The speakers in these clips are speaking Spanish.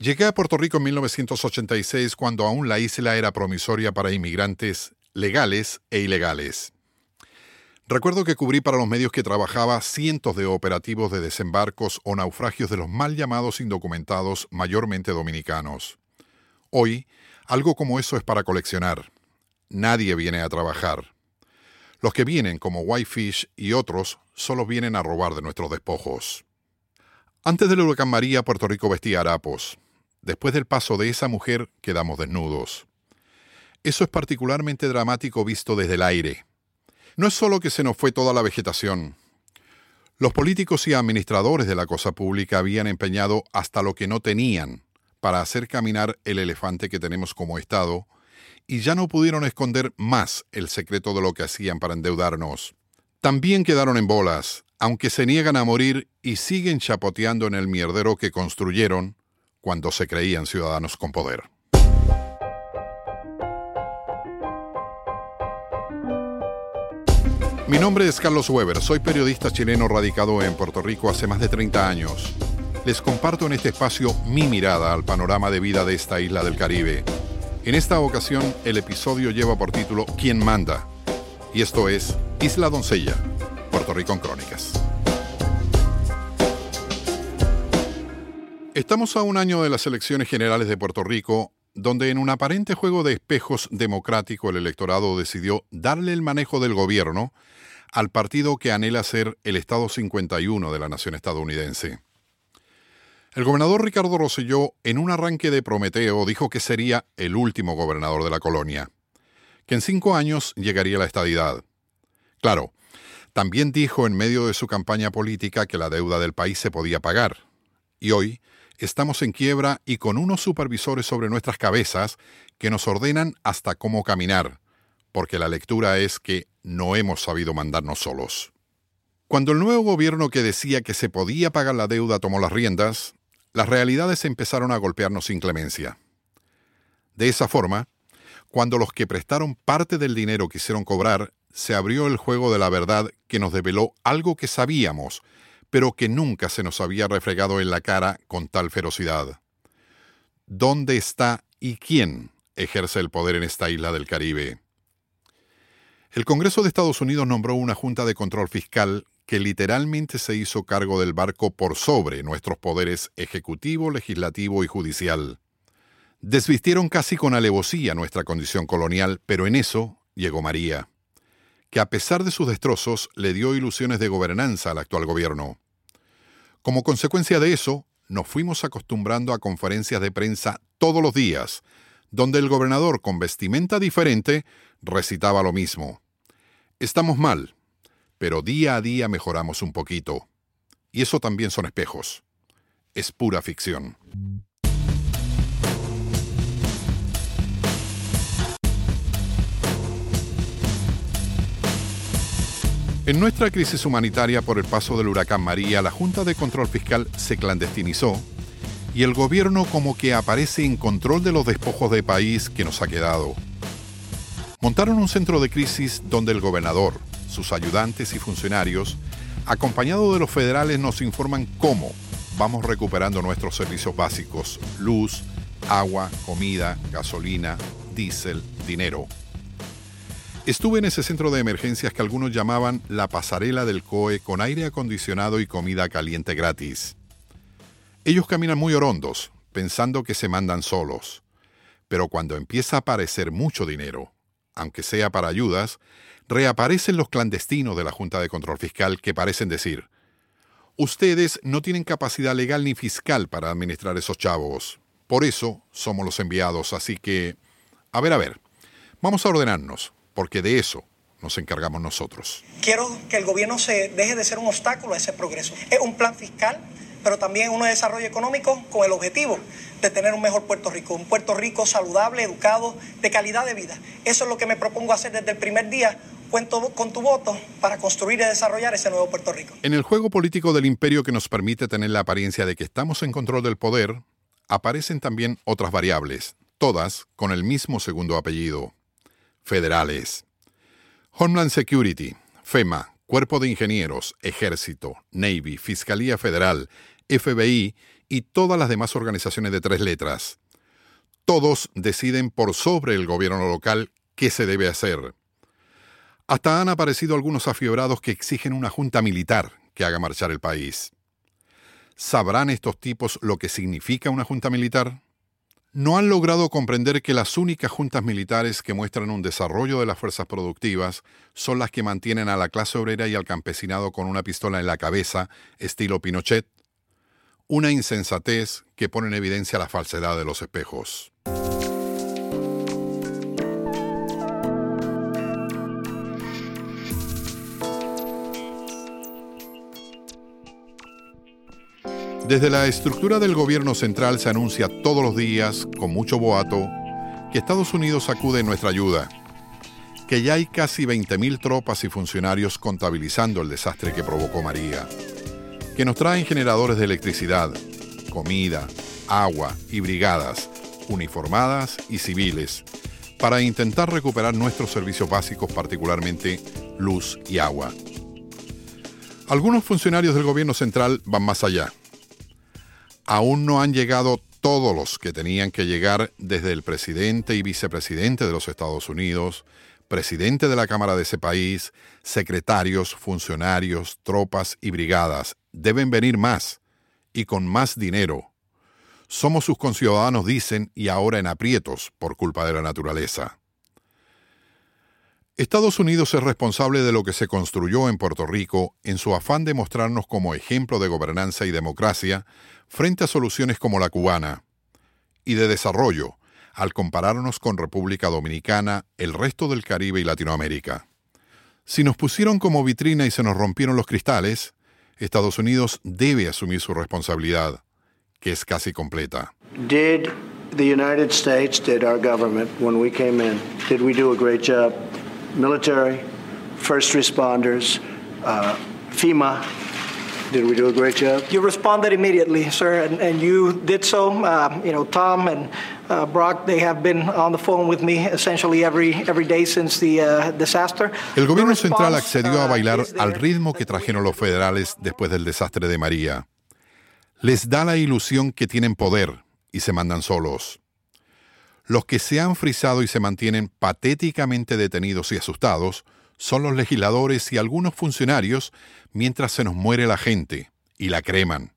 Llegué a Puerto Rico en 1986 cuando aún la isla era promisoria para inmigrantes legales e ilegales. Recuerdo que cubrí para los medios que trabajaba cientos de operativos de desembarcos o naufragios de los mal llamados indocumentados, mayormente dominicanos. Hoy, algo como eso es para coleccionar. Nadie viene a trabajar. Los que vienen, como Whitefish y otros, solo vienen a robar de nuestros despojos. Antes del huracán María, Puerto Rico vestía harapos. Después del paso de esa mujer, quedamos desnudos. Eso es particularmente dramático visto desde el aire. No es solo que se nos fue toda la vegetación. Los políticos y administradores de la cosa pública habían empeñado hasta lo que no tenían para hacer caminar el elefante que tenemos como Estado, y ya no pudieron esconder más el secreto de lo que hacían para endeudarnos. También quedaron en bolas, aunque se niegan a morir y siguen chapoteando en el mierdero que construyeron cuando se creían ciudadanos con poder. Mi nombre es Carlos Weber, soy periodista chileno radicado en Puerto Rico hace más de 30 años. Les comparto en este espacio mi mirada al panorama de vida de esta isla del Caribe. En esta ocasión, el episodio lleva por título ¿Quién manda? Y esto es Isla Doncella, Puerto Rico en Crónicas. Estamos a un año de las elecciones generales de Puerto Rico, donde en un aparente juego de espejos democrático el electorado decidió darle el manejo del gobierno al partido que anhela ser el Estado 51 de la nación estadounidense. El gobernador Ricardo Rosselló, en un arranque de Prometeo, dijo que sería el último gobernador de la colonia, que en cinco años llegaría la estadidad. Claro, también dijo en medio de su campaña política que la deuda del país se podía pagar. Y hoy estamos en quiebra y con unos supervisores sobre nuestras cabezas que nos ordenan hasta cómo caminar, porque la lectura es que no hemos sabido mandarnos solos. Cuando el nuevo gobierno que decía que se podía pagar la deuda tomó las riendas, las realidades empezaron a golpearnos sin clemencia. De esa forma, cuando los que prestaron parte del dinero quisieron cobrar, se abrió el juego de la verdad que nos develó algo que sabíamos, pero que nunca se nos había refregado en la cara con tal ferocidad. ¿Dónde está y quién ejerce el poder en esta isla del Caribe? El Congreso de Estados Unidos nombró una Junta de Control Fiscal que literalmente se hizo cargo del barco por sobre nuestros poderes ejecutivo, legislativo y judicial. Desvistieron casi con alevosía nuestra condición colonial, pero en eso llegó María, que a pesar de sus destrozos le dio ilusiones de gobernanza al actual gobierno. Como consecuencia de eso, nos fuimos acostumbrando a conferencias de prensa todos los días, donde el gobernador con vestimenta diferente recitaba lo mismo. Estamos mal, pero día a día mejoramos un poquito. Y eso también son espejos. Es pura ficción. En nuestra crisis humanitaria por el paso del huracán María, la Junta de Control Fiscal se clandestinizó y el gobierno como que aparece en control de los despojos de país que nos ha quedado montaron un centro de crisis donde el gobernador, sus ayudantes y funcionarios, acompañados de los federales, nos informan cómo vamos recuperando nuestros servicios básicos, luz, agua, comida, gasolina, diésel, dinero. Estuve en ese centro de emergencias que algunos llamaban la pasarela del COE con aire acondicionado y comida caliente gratis. Ellos caminan muy orondos, pensando que se mandan solos, pero cuando empieza a aparecer mucho dinero, aunque sea para ayudas, reaparecen los clandestinos de la Junta de Control Fiscal que parecen decir, ustedes no tienen capacidad legal ni fiscal para administrar esos chavos. Por eso somos los enviados, así que... A ver, a ver, vamos a ordenarnos, porque de eso nos encargamos nosotros. Quiero que el gobierno se deje de ser un obstáculo a ese progreso. Es un plan fiscal pero también uno de desarrollo económico con el objetivo de tener un mejor Puerto Rico, un Puerto Rico saludable, educado, de calidad de vida. Eso es lo que me propongo hacer desde el primer día. Cuento con tu voto para construir y desarrollar ese nuevo Puerto Rico. En el juego político del imperio que nos permite tener la apariencia de que estamos en control del poder, aparecen también otras variables, todas con el mismo segundo apellido, federales. Homeland Security, FEMA, Cuerpo de Ingenieros, Ejército, Navy, Fiscalía Federal, FBI y todas las demás organizaciones de tres letras. Todos deciden por sobre el gobierno local qué se debe hacer. Hasta han aparecido algunos afiebrados que exigen una junta militar que haga marchar el país. ¿Sabrán estos tipos lo que significa una junta militar? No han logrado comprender que las únicas juntas militares que muestran un desarrollo de las fuerzas productivas son las que mantienen a la clase obrera y al campesinado con una pistola en la cabeza, estilo Pinochet, una insensatez que pone en evidencia la falsedad de los espejos. Desde la estructura del gobierno central se anuncia todos los días, con mucho boato, que Estados Unidos acude en nuestra ayuda, que ya hay casi 20.000 tropas y funcionarios contabilizando el desastre que provocó María que nos traen generadores de electricidad, comida, agua y brigadas, uniformadas y civiles, para intentar recuperar nuestros servicios básicos, particularmente luz y agua. Algunos funcionarios del gobierno central van más allá. Aún no han llegado todos los que tenían que llegar desde el presidente y vicepresidente de los Estados Unidos, presidente de la Cámara de ese país, secretarios, funcionarios, tropas y brigadas. Deben venir más y con más dinero. Somos sus conciudadanos, dicen, y ahora en aprietos por culpa de la naturaleza. Estados Unidos es responsable de lo que se construyó en Puerto Rico en su afán de mostrarnos como ejemplo de gobernanza y democracia frente a soluciones como la cubana, y de desarrollo, al compararnos con República Dominicana, el resto del Caribe y Latinoamérica. Si nos pusieron como vitrina y se nos rompieron los cristales, Estados Unidos debe asumir su responsabilidad, que es casi completa. Did the United States, did our government, when we came in, did we do a great job? Military, first responders, uh, FEMA, did we do a great job? You responded immediately, sir, and, and you did so. Uh, you know, Tom and uh, Brock, they have been on the phone with me essentially every, every day since the uh, disaster. El gobierno central accedió a bailar al ritmo que trajeron los federales después del desastre de María. Les da la ilusión que tienen poder y se mandan solos. Los que se han frisado y se mantienen patéticamente detenidos y asustados son los legisladores y algunos funcionarios mientras se nos muere la gente y la creman.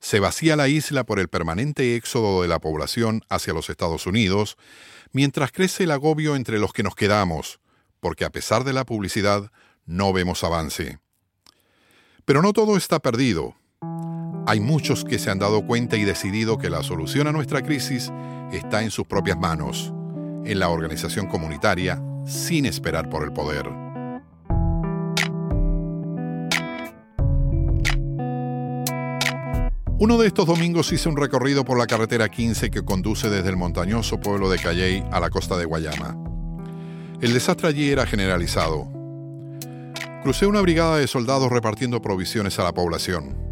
Se vacía la isla por el permanente éxodo de la población hacia los Estados Unidos, mientras crece el agobio entre los que nos quedamos, porque a pesar de la publicidad no vemos avance. Pero no todo está perdido. Hay muchos que se han dado cuenta y decidido que la solución a nuestra crisis está en sus propias manos, en la organización comunitaria, sin esperar por el poder. Uno de estos domingos hice un recorrido por la carretera 15 que conduce desde el montañoso pueblo de Calley a la costa de Guayama. El desastre allí era generalizado. Crucé una brigada de soldados repartiendo provisiones a la población.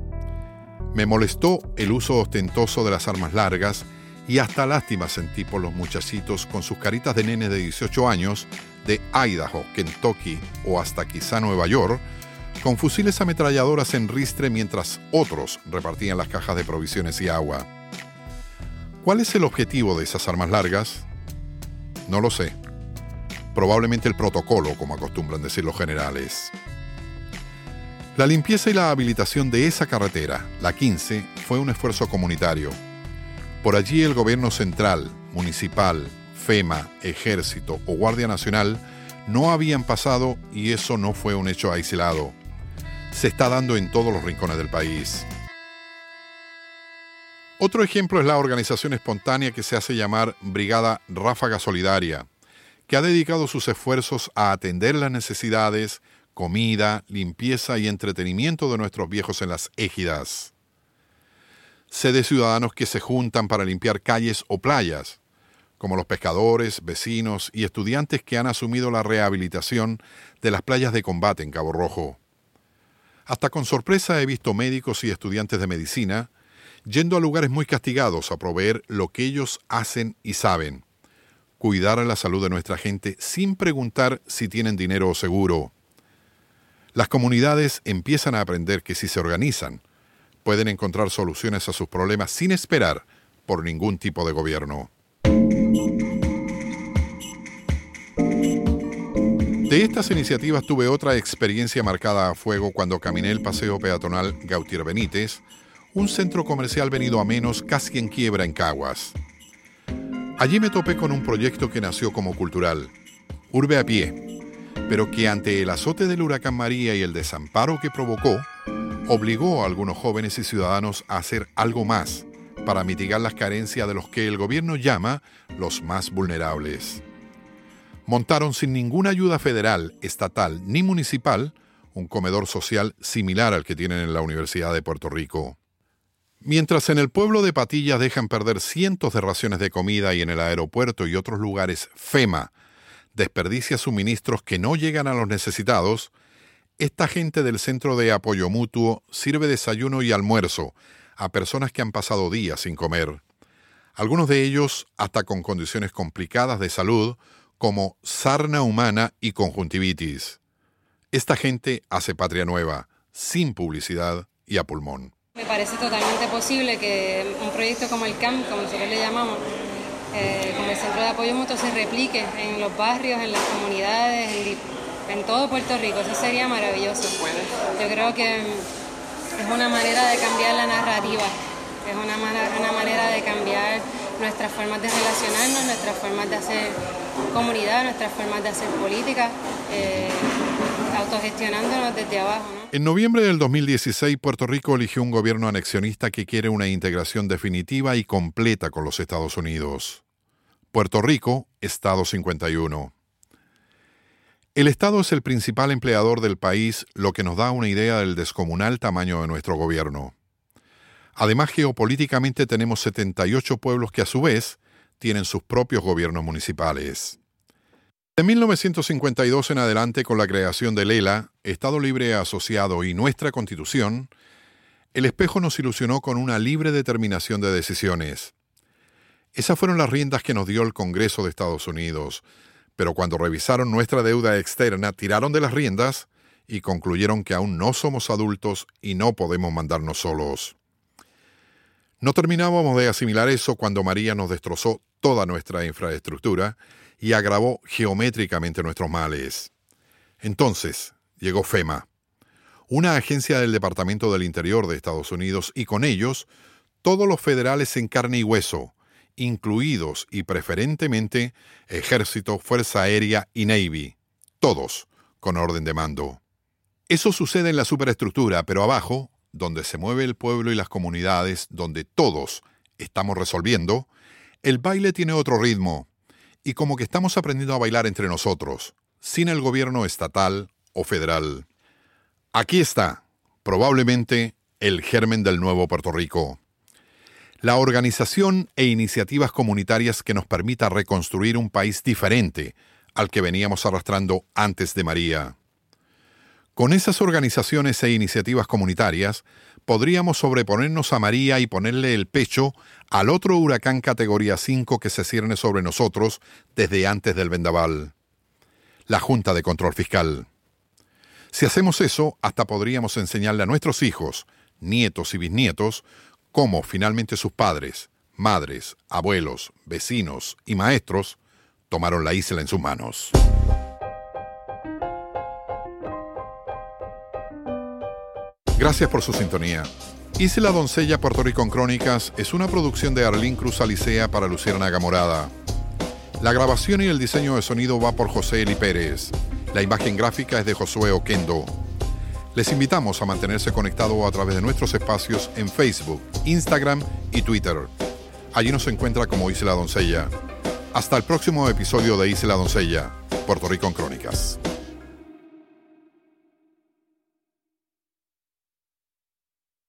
Me molestó el uso ostentoso de las armas largas y hasta lástima sentí por los muchachitos con sus caritas de nenes de 18 años de Idaho, Kentucky o hasta quizá Nueva York, con fusiles ametralladoras en ristre mientras otros repartían las cajas de provisiones y agua. ¿Cuál es el objetivo de esas armas largas? No lo sé. Probablemente el protocolo, como acostumbran decir los generales. La limpieza y la habilitación de esa carretera, la 15, fue un esfuerzo comunitario por allí el gobierno central, municipal, FEMA, ejército o Guardia Nacional no habían pasado y eso no fue un hecho aislado. Se está dando en todos los rincones del país. Otro ejemplo es la organización espontánea que se hace llamar Brigada Ráfaga Solidaria, que ha dedicado sus esfuerzos a atender las necesidades, comida, limpieza y entretenimiento de nuestros viejos en las égidas. Sé de ciudadanos que se juntan para limpiar calles o playas, como los pescadores, vecinos y estudiantes que han asumido la rehabilitación de las playas de combate en Cabo Rojo. Hasta con sorpresa he visto médicos y estudiantes de medicina yendo a lugares muy castigados a proveer lo que ellos hacen y saben, cuidar la salud de nuestra gente sin preguntar si tienen dinero o seguro. Las comunidades empiezan a aprender que si se organizan, pueden encontrar soluciones a sus problemas sin esperar por ningún tipo de gobierno. De estas iniciativas tuve otra experiencia marcada a fuego cuando caminé el paseo peatonal Gautier Benítez, un centro comercial venido a menos casi en quiebra en Caguas. Allí me topé con un proyecto que nació como cultural, Urbe a pie, pero que ante el azote del huracán María y el desamparo que provocó, obligó a algunos jóvenes y ciudadanos a hacer algo más para mitigar las carencias de los que el gobierno llama los más vulnerables montaron sin ninguna ayuda federal, estatal ni municipal un comedor social similar al que tienen en la Universidad de Puerto Rico. Mientras en el pueblo de Patillas dejan perder cientos de raciones de comida y en el aeropuerto y otros lugares FEMA desperdicia suministros que no llegan a los necesitados, esta gente del Centro de Apoyo Mutuo sirve desayuno y almuerzo a personas que han pasado días sin comer. Algunos de ellos hasta con condiciones complicadas de salud como sarna humana y conjuntivitis. Esta gente hace patria nueva, sin publicidad y a pulmón. Me parece totalmente posible que un proyecto como el CAMP, como nosotros le llamamos, Centro de Apoyo Mutuo, se replique en los barrios, en las comunidades, en, todo Puerto Rico. Eso sería maravilloso. Yo creo que es una manera de cambiar la narrativa, es una, una manera de cambiar nuestras formas de relacionarnos, nuestras formas de hacer comunidad, nuestras formas de hacer política, eh, autogestionándonos desde abajo. En noviembre del 2016, Puerto Rico eligió un gobierno anexionista que quiere una integración definitiva y completa con los Estados Unidos. Puerto Rico, Estado 51. El Estado es el principal empleador del país, lo que nos da una idea del descomunal tamaño de nuestro gobierno. Además, geopolíticamente tenemos 78 pueblos que a su vez tienen sus propios gobiernos municipales. De 1952 en adelante, con la creación del ELA, Estado Libre Asociado y nuestra Constitución, el espejo nos ilusionó con una libre determinación de decisiones. Esas fueron las riendas que nos dio el Congreso de Estados Unidos, pero cuando revisaron nuestra deuda externa, tiraron de las riendas y concluyeron que aún no somos adultos y no podemos mandarnos solos. No terminábamos de asimilar eso cuando María nos destrozó toda nuestra infraestructura y agravó geométricamente nuestros males. Entonces llegó FEMA, una agencia del Departamento del Interior de Estados Unidos, y con ellos todos los federales en carne y hueso, incluidos y preferentemente Ejército, Fuerza Aérea y Navy, todos con orden de mando. Eso sucede en la superestructura, pero abajo donde se mueve el pueblo y las comunidades, donde todos estamos resolviendo, el baile tiene otro ritmo, y como que estamos aprendiendo a bailar entre nosotros, sin el gobierno estatal o federal. Aquí está, probablemente, el germen del nuevo Puerto Rico. La organización e iniciativas comunitarias que nos permita reconstruir un país diferente al que veníamos arrastrando antes de María. Con esas organizaciones e iniciativas comunitarias, podríamos sobreponernos a María y ponerle el pecho al otro huracán categoría 5 que se cierne sobre nosotros desde antes del vendaval, la Junta de Control Fiscal. Si hacemos eso, hasta podríamos enseñarle a nuestros hijos, nietos y bisnietos, cómo finalmente sus padres, madres, abuelos, vecinos y maestros tomaron la isla en sus manos. Gracias por su sintonía. Isla Doncella Puerto Rico en Crónicas es una producción de Arlín Cruz Alicea para Luciana Gamorada. La grabación y el diseño de sonido va por José Eli Pérez. La imagen gráfica es de Josué Oquendo. Les invitamos a mantenerse conectado a través de nuestros espacios en Facebook, Instagram y Twitter. Allí nos encuentra como Isla Doncella. Hasta el próximo episodio de Isla Doncella, Puerto Rico en Crónicas.